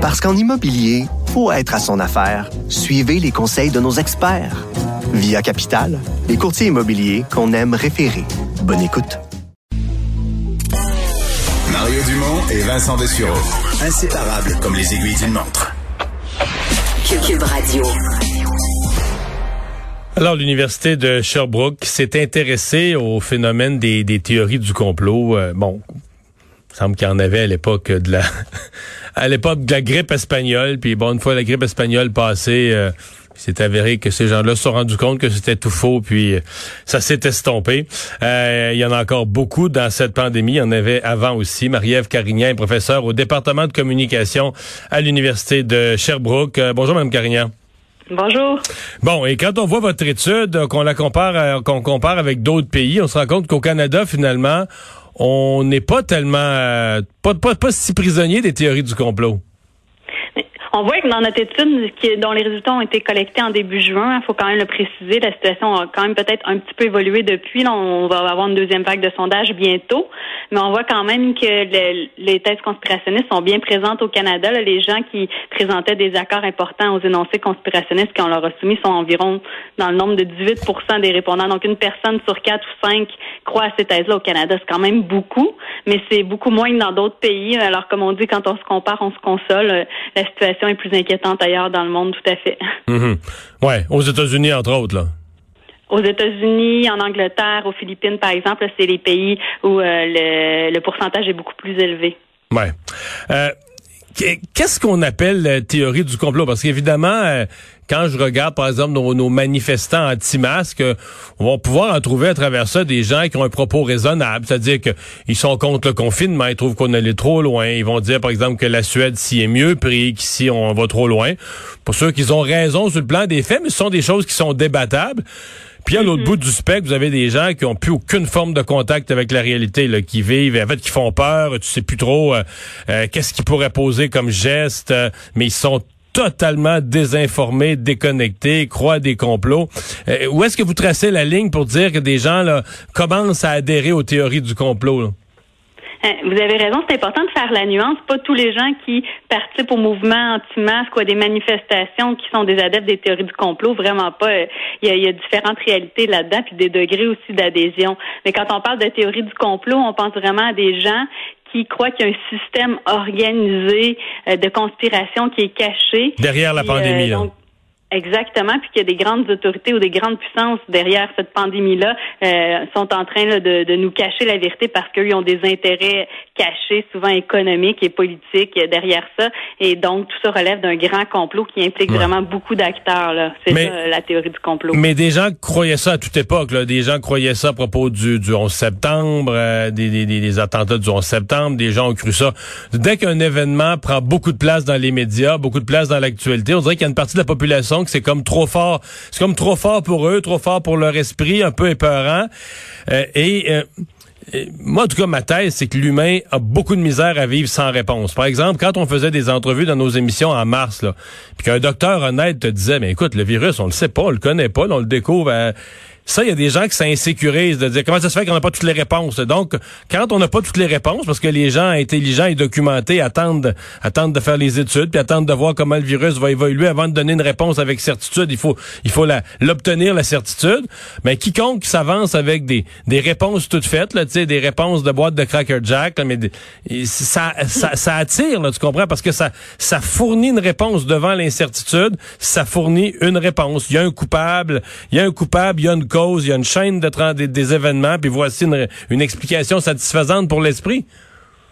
Parce qu'en immobilier, faut être à son affaire. Suivez les conseils de nos experts. Via Capital, les courtiers immobiliers qu'on aime référer. Bonne écoute. Mario Dumont et Vincent Dessureau. Inséparables comme les aiguilles d'une montre. Cube Radio. Alors, l'Université de Sherbrooke s'est intéressée au phénomène des, des théories du complot. Euh, bon, il semble qu'il y en avait à l'époque de la à l'époque de la grippe espagnole. Puis bon, une fois la grippe espagnole passée, euh, c'est avéré que ces gens-là se sont rendus compte que c'était tout faux, puis euh, ça s'est estompé. Euh, il y en a encore beaucoup dans cette pandémie. Il y en avait avant aussi. Marie-Ève Carignan est professeure au département de communication à l'Université de Sherbrooke. Euh, bonjour, Mme Carignan. Bonjour. Bon, et quand on voit votre étude, qu'on la compare, qu'on compare avec d'autres pays, on se rend compte qu'au Canada, finalement, on n'est pas tellement, pas, pas, pas si prisonnier des théories du complot. On voit que dans notre étude, dont les résultats ont été collectés en début juin, il faut quand même le préciser, la situation a quand même peut-être un petit peu évolué depuis. On va avoir une deuxième vague de sondage bientôt, mais on voit quand même que les thèses conspirationnistes sont bien présentes au Canada. les gens qui présentaient des accords importants aux énoncés conspirationnistes qu'on leur a soumis sont environ dans le nombre de 18% des répondants. Donc, une personne sur quatre ou cinq croit à ces thèses-là au Canada. C'est quand même beaucoup, mais c'est beaucoup moins que dans d'autres pays. Alors, comme on dit, quand on se compare, on se console. La situation est plus inquiétante ailleurs dans le monde, tout à fait. Mm Ouais, aux États-Unis, entre autres, là. Aux États-Unis, en Angleterre, aux Philippines, par exemple, c'est les pays où euh, le, pourcentage est beaucoup plus élevé. Ouais. Euh, Qu'est-ce qu'on appelle la théorie du complot? Parce qu'évidemment, euh, quand je regarde, par exemple, nos, manifestants anti-masques, on va pouvoir en trouver à travers ça des gens qui ont un propos raisonnable, c'est-à-dire qu'ils sont contre le confinement, ils trouvent qu'on allait trop loin. Ils vont dire, par exemple, que la Suède s'y est mieux pris, qu'ici on va trop loin. Pour ceux qui ont raison sur le plan des faits, mais ce sont des choses qui sont débattables. Puis à l'autre mm-hmm. bout du spectre, vous avez des gens qui ont plus aucune forme de contact avec la réalité, là, qui vivent, en fait, qui font peur. Tu sais plus trop euh, euh, qu'est-ce qu'ils pourraient poser comme geste, euh, mais ils sont totalement désinformés, déconnectés, croient des complots. où est-ce que vous tracez la ligne pour dire que des gens là, commencent à adhérer aux théories du complot? Là? Hein, vous avez raison, c'est important de faire la nuance. Pas tous les gens qui participent au mouvement anti-masque ou à des manifestations qui sont des adeptes des théories du complot, vraiment pas. Il y a, différentes réalités là-dedans, puis des degrés aussi d'adhésion. Mais quand on parle de théorie du complot, on pense vraiment à des gens qui croient qu'il y a un système organisé euh, de conspiration qui est caché. Derrière la pandémie. Euh, Exactement, puis qu'il y a des grandes autorités ou des grandes puissances derrière cette pandémie-là euh, sont en train de, de, nous cacher la vérité parce qu'ils ont des intérêts cachés, souvent économiques et politiques derrière ça, et donc tout ça relève d'un grand complot qui implique vraiment beaucoup d'acteurs. Là, c'est ça la théorie du complot. Mais des gens croyaient ça à toute époque. Là. Des gens croyaient ça à propos du, du 11 septembre, euh, des, des, des, attentats du 11 septembre. Des gens ont cru ça. Dès qu'un événement prend beaucoup de place dans les médias, beaucoup de place dans l'actualité, on dirait qu'il y a une partie de la population que c'est comme trop fort. C'est comme trop fort pour eux, trop fort pour leur esprit, un peu épeurant. Euh, et, moi, en tout cas, ma thèse, c'est que l'humain a beaucoup de misère à vivre sans réponse. Par exemple, quand on faisait des entrevues dans nos émissions en mars, là, puis qu'un docteur honnête te disait, mais écoute, le virus, on le sait pas, on le connaît pas, on le découvre. Ça, il y a des gens qui s'insécurisent de dire comment ça se fait qu'on n'a pas toutes les réponses. Donc, quand on n'a pas toutes les réponses, parce que les gens intelligents et documentés attendent, attendent de faire les études, puis attendent de voir comment le virus va évoluer avant de donner une réponse avec certitude, il faut, il faut l'obtenir la, certitude. Mais quiconque s'avance avec des, des réponses toutes faites, là, des réponses de boîte de Cracker Jack, mais ça, ça, ça attire, là, tu comprends, parce que ça, ça fournit une réponse devant l'incertitude, ça fournit une réponse. Il y a un coupable, il y a un coupable, il y a une cause il y a une chaîne de des, événements, puis voici une, une explication satisfaisante pour l'esprit.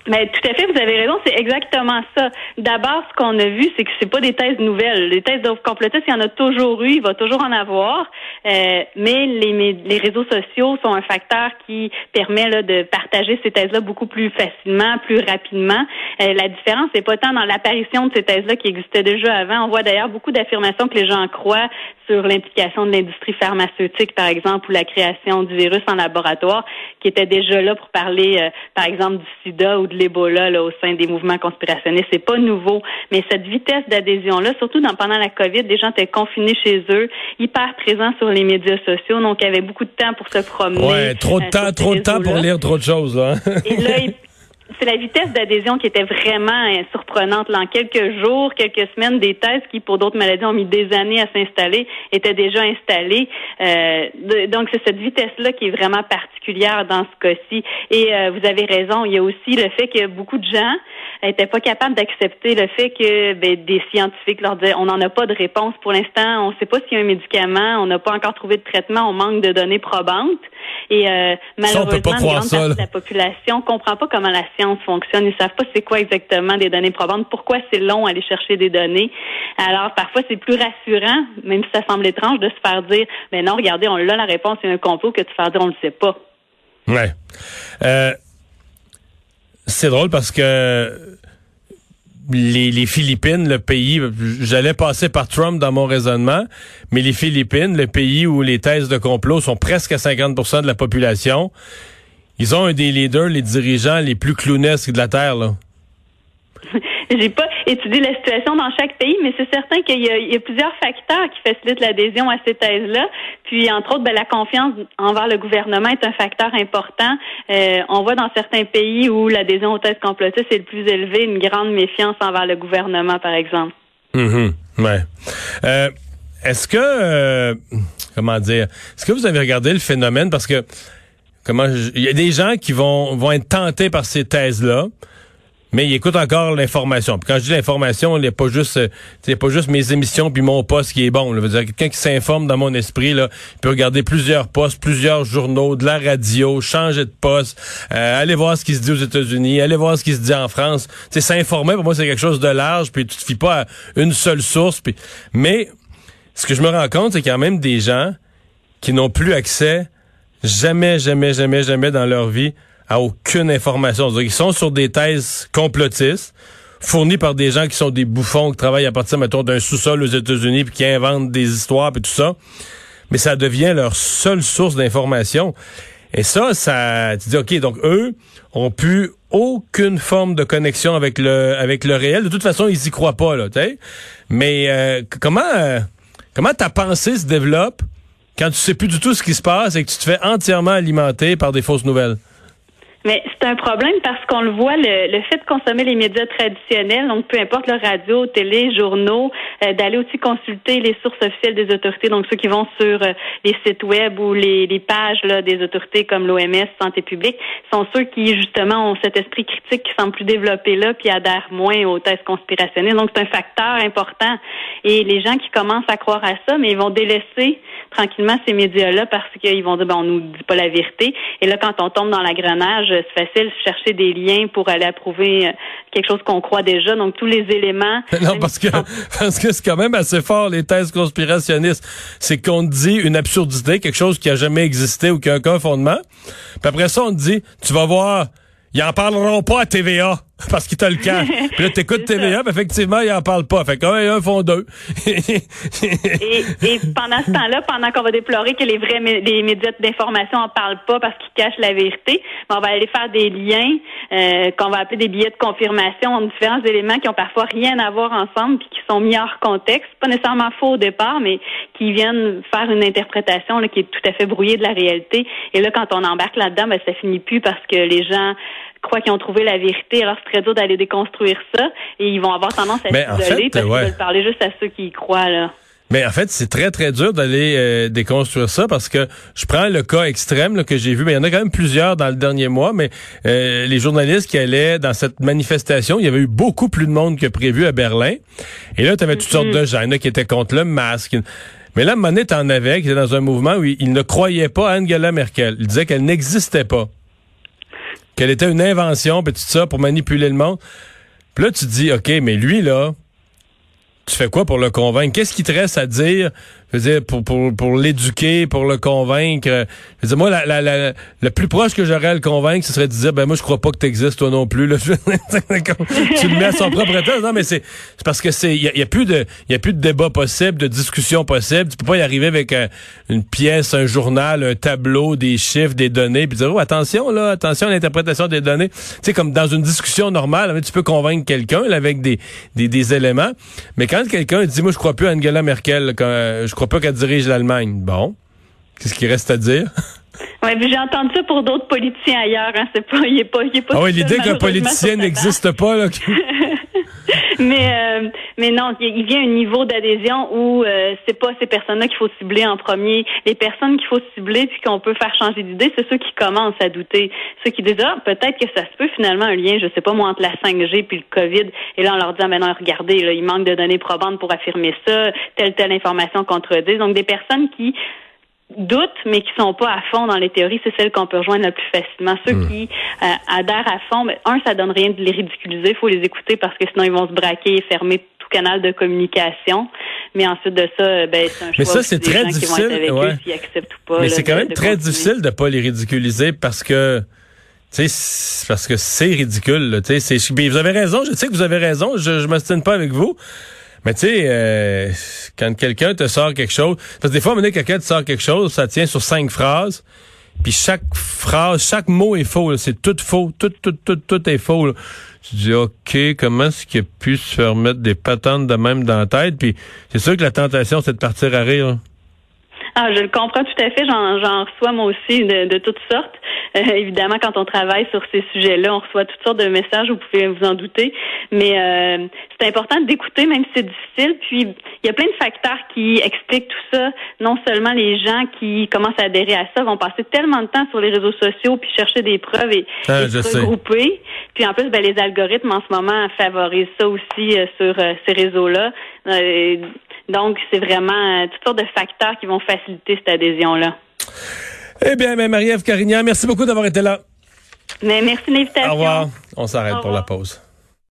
Mais tout à fait, vous avez raison, c'est exactement ça. D'abord, ce qu'on a vu, c'est que c'est pas des thèses nouvelles. Les thèses de complotistes, il y en a toujours eu, il va toujours en avoir. Euh, mais les, les réseaux sociaux sont un facteur qui permet là, de partager ces thèses-là beaucoup plus facilement, plus rapidement. Euh, la différence, c'est pas tant dans l'apparition de ces thèses-là qui existaient déjà avant. On voit d'ailleurs beaucoup d'affirmations que les gens croient sur l'implication de l'industrie pharmaceutique, par exemple, ou la création du virus en laboratoire, qui étaient déjà là pour parler, euh, par exemple, du sida ou de l'Ebola au sein des mouvements conspirationnistes. C'est pas nouveau, mais cette vitesse d'adhésion-là, surtout dans, pendant la COVID, des gens étaient confinés chez eux, hyper présents sur les médias sociaux, donc il y avait beaucoup de temps pour se promener. Ouais, trop de euh, temps, trop de temps pour lire trop de choses. Là. Et là, c'est la vitesse d'adhésion qui était vraiment euh, surprenante. Là, en quelques jours, quelques semaines, des thèses qui, pour d'autres maladies, ont mis des années à s'installer, étaient déjà installées. Euh, donc, c'est cette vitesse-là qui est vraiment particulière dans ce cas-ci. Et euh, vous avez raison, il y a aussi le fait que beaucoup de gens n'étaient pas capables d'accepter le fait que ben, des scientifiques leur disaient on n'en a pas de réponse pour l'instant, on ne sait pas s'il y a un médicament, on n'a pas encore trouvé de traitement, on manque de données probantes. Et euh, malheureusement, une grande partie de la population comprend pas comment la science fonctionne. Ils savent pas c'est quoi exactement des données probantes, pourquoi c'est long aller chercher des données. Alors parfois c'est plus rassurant, même si ça semble étrange, de se faire dire, mais non, regardez, on a la réponse, c'est un complot, que de se faire dire on le sait pas. Ouais. Euh, c'est drôle parce que les, Philippines, le pays, j'allais passer par Trump dans mon raisonnement, mais les Philippines, le pays où les thèses de complot sont presque à 50% de la population, ils ont un des leaders, les dirigeants les plus clownesques de la Terre. Là. J'ai pas étudié la situation dans chaque pays, mais c'est certain qu'il y, a plusieurs facteurs qui facilitent l'adhésion à ces thèses-là. Puis, entre autres, ben, la confiance envers le gouvernement est un facteur important. Euh, on voit dans certains pays où l'adhésion aux thèses complotistes est le plus élevée, une grande méfiance envers le gouvernement, par exemple. Mm ouais. Euh, est-ce que, euh, comment dire, est-ce que vous avez regardé le phénomène? Parce que comment il y a des gens qui vont vont être tentés par ces thèses là mais il écoute encore l'information. quand je dis l'information, il n'est pas juste c'est euh, pas juste mes émissions puis mon poste qui est bon. Là. dire quelqu'un qui s'informe dans mon esprit là, il peut regarder plusieurs postes, plusieurs journaux, de la radio, changer de poste, euh, aller voir ce qui se dit aux États-Unis, aller voir ce qui se dit en France. Tu s'informer pour moi c'est quelque chose de large puis tu te fies pas à une seule source puis mais ce que je me rends compte c'est qu'il y a même des gens qui n'ont plus accès jamais jamais jamais jamais dans leur vie à aucune information. Ils sont sur des thèses complotistes fournies par des gens qui sont des bouffons qui travaillent à partir mettons d'un sous-sol aux États-Unis puis qui inventent des histoires et tout ça. Mais ça devient leur seule source d'information. Et ça, ça, tu dis, OK, donc eux ont plus aucune forme de connexion avec le, avec le réel. De toute façon, ils y croient pas, là, tu Mais euh, comment, euh, comment ta pensée se développe quand tu sais plus du tout ce qui se passe et que tu te fais entièrement alimenter par des fausses nouvelles? Mais c'est un problème parce qu'on le voit, le, le, fait de consommer les médias traditionnels, donc peu importe le radio, télé, journaux, euh, d'aller aussi consulter les sources officielles des autorités, donc ceux qui vont sur euh, les sites web ou les, les pages là, des autorités comme l'OMS, Santé publique, sont ceux qui justement ont cet esprit critique qui semble plus développé là, puis adhèrent moins aux thèses conspirationnistes. Donc c'est un facteur important. Et les gens qui commencent à croire à ça, mais ils vont délaisser tranquillement ces médias-là parce qu'ils vont dire, ben, on nous dit pas la vérité. Et là, quand on tombe dans l'agrenage, c'est facile de chercher des liens pour aller approuver euh, quelque chose qu'on croit déjà. Donc, tous les éléments. non, parce que, parce que c'est quand même assez fort, les thèses conspirationnistes. C'est qu'on dit une absurdité, quelque chose qui a jamais existé ou qui a aucun fondement. Puis après ça, on dit, tu vas voir, ils en parleront pas à TVA parce qu'il t'a le cas. Puis là, t'écoutes TVA, puis effectivement, il en parle pas. Fait quand un font deux. et, et, pendant ce temps-là, pendant qu'on va déplorer que les vrais les médias d'information en parlent pas parce qu'ils cachent la vérité, ben, on va aller faire des liens euh, qu'on va appeler des billets de confirmation entre différents éléments qui ont parfois rien à voir ensemble puis qui sont mis hors contexte, pas nécessairement faux au départ, mais qui viennent faire une interprétation là, qui est tout à fait brouillée de la réalité. Et là, quand on embarque là-dedans, ben, ça finit plus parce que les gens croient qu'ils ont trouvé la vérité. Alors, c'est très dur d'aller déconstruire ça. Et ils vont avoir tendance à s'isoler parce qu'ils veulent parler juste à ceux qui y croient, là. Mais en fait, c'est très, très dur d'aller euh, déconstruire ça parce que je prends le cas extrême là, que j'ai vu, mais il y en a quand même plusieurs dans le dernier mois, mais euh, les journalistes qui allaient dans cette manifestation, il y avait eu beaucoup plus de monde que prévu à Berlin. Et là, tu avais toutes sortes mm-hmm. de gens. Il qui étaient contre le masque. Mais là, Monet en avait, qui était dans un mouvement où il, ne croyait pas à Angela Merkel. Il disait qu'elle n'existait pas qu'elle était une invention, puis tout ça, pour manipuler le monde. Puis là, tu te dis, OK, mais lui, là, tu fais quoi pour le convaincre? Qu'est-ce qui te reste à dire je veux dire, pour, pour, pour l'éduquer, pour le convaincre. Je veux dire, moi, la, la, la, le plus proche que j'aurais à le convaincre, ce serait de dire, ben moi, je crois pas que tu existes, toi non plus. Là. tu le mets à son propre temps. Non, mais c'est parce que c'est il y, a, plus de il y a plus de débat possible, de discussion possible. Tu peux pas y arriver avec euh, une pièce, un journal, un tableau, des chiffres, des données, puis dire, oh, attention, là, attention à l'interprétation des données. Tu sais, comme dans une discussion normale, tu peux convaincre quelqu'un avec des, des, des, éléments. Mais quand quelqu'un dit, moi, je crois plus à Angela Merkel, quand, euh, je crois pas qu'elle dirige l'Allemagne. Bon. Qu'est-ce qu'il reste à dire? Ouais, j'ai entendu ça pour d'autres politiciens ailleurs. Hein. C'est pas, il est pas, il est pas. Ah oui, l'idée qu'un politicien n'existe pas là. mais euh, mais non, il vient un niveau d'adhésion où euh, c'est pas ces personnes-là qu'il faut cibler en premier. Les personnes qu'il faut cibler puis qu'on peut faire changer d'idée, c'est ceux qui commencent à douter, ceux qui disent ah peut-être que ça se peut finalement un lien, je sais pas moi entre la 5G puis le Covid. Et là on leur dit ah maintenant regardez, là, il manque de données probantes pour affirmer ça, telle telle information contredit. Donc des personnes qui doutent, mais qui sont pas à fond dans les théories, c'est celles qu'on peut rejoindre le plus facilement. Ceux hmm. qui euh, adhèrent à fond, mais un, ça donne rien de les ridiculiser, il faut les écouter parce que sinon ils vont se braquer et fermer tout canal de communication. Mais ensuite de ça, ben c'est un choix mais ça, c'est très difficile. mais c'est quand même très difficile de pas les ridiculiser parce que tu sais, parce que c'est ridicule. Tu sais, vous avez raison. Je sais que vous avez raison. Je, je m'ostine pas avec vous. Mais tu sais, euh, quand quelqu'un te sort quelque chose, parce que des fois, donné, quelqu'un te sort quelque chose, ça tient sur cinq phrases, puis chaque phrase, chaque mot est faux. C'est tout faux, tout, tout, tout, tout est faux. Là. Tu dis, OK, comment est-ce qu'il a pu se faire mettre des patentes de même dans la tête? Puis c'est sûr que la tentation, c'est de partir à rire. Ah, je le comprends tout à fait. J'en reçois moi aussi de, de toutes sortes. Euh, évidemment, quand on travaille sur ces sujets-là, on reçoit toutes sortes de messages, vous pouvez vous en douter. Mais euh, c'est important d'écouter, même si c'est difficile. Puis, il y a plein de facteurs qui expliquent tout ça. Non seulement les gens qui commencent à adhérer à ça vont passer tellement de temps sur les réseaux sociaux puis chercher des preuves et, ah, se regrouper. Puis en plus, ben, les algorithmes en ce moment favorisent ça aussi euh, sur ces réseaux-là. Donc, c'est vraiment toutes sortes de facteurs qui vont faciliter cette adhésion-là. Eh bien, Marie-Ève Carignan, merci beaucoup d'avoir été là. Mais merci de l'invitation. Au revoir. On s'arrête pour la pause.